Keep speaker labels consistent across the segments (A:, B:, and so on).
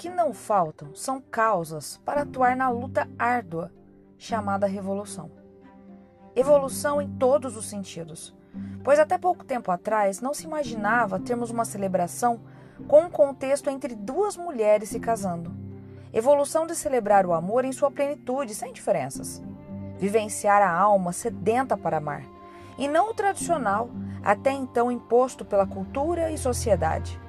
A: que não faltam são causas para atuar na luta árdua chamada revolução. Evolução em todos os sentidos, pois até pouco tempo atrás não se imaginava termos uma celebração com um contexto entre duas mulheres se casando. Evolução de celebrar o amor em sua plenitude, sem diferenças. Vivenciar a alma sedenta para amar, e não o tradicional, até então imposto pela cultura e sociedade.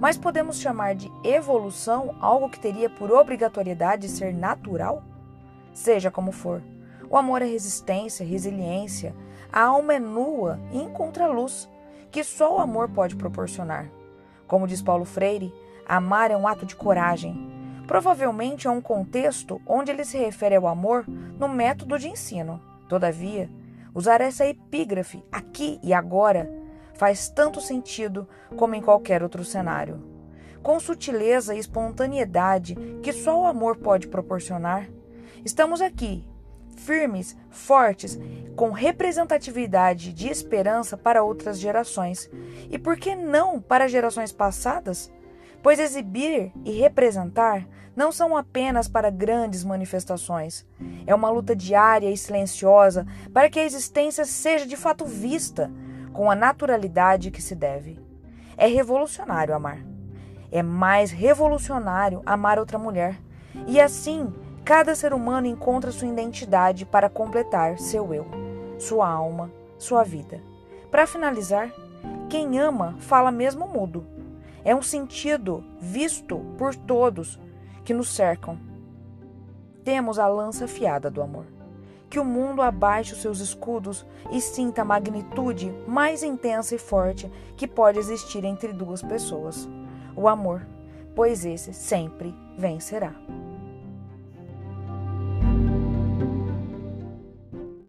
A: Mas podemos chamar de evolução algo que teria por obrigatoriedade ser natural? Seja como for, o amor é resistência, resiliência, a alma é nua e encontra luz, que só o amor pode proporcionar. Como diz Paulo Freire, amar é um ato de coragem. Provavelmente é um contexto onde ele se refere ao amor no método de ensino. Todavia, usar essa epígrafe aqui e agora faz tanto sentido como em qualquer outro cenário. Com sutileza e espontaneidade que só o amor pode proporcionar, estamos aqui, firmes, fortes, com representatividade de esperança para outras gerações. E por que não para gerações passadas? Pois exibir e representar não são apenas para grandes manifestações. É uma luta diária e silenciosa para que a existência seja de fato vista com a naturalidade que se deve. É revolucionário amar. É mais revolucionário amar outra mulher. E assim, cada ser humano encontra sua identidade para completar seu eu, sua alma, sua vida. Para finalizar, quem ama fala mesmo mudo. É um sentido visto por todos que nos cercam. Temos a lança afiada do amor que o mundo abaixe os seus escudos e sinta a magnitude mais intensa e forte que pode existir entre duas pessoas: o amor, pois esse sempre vencerá.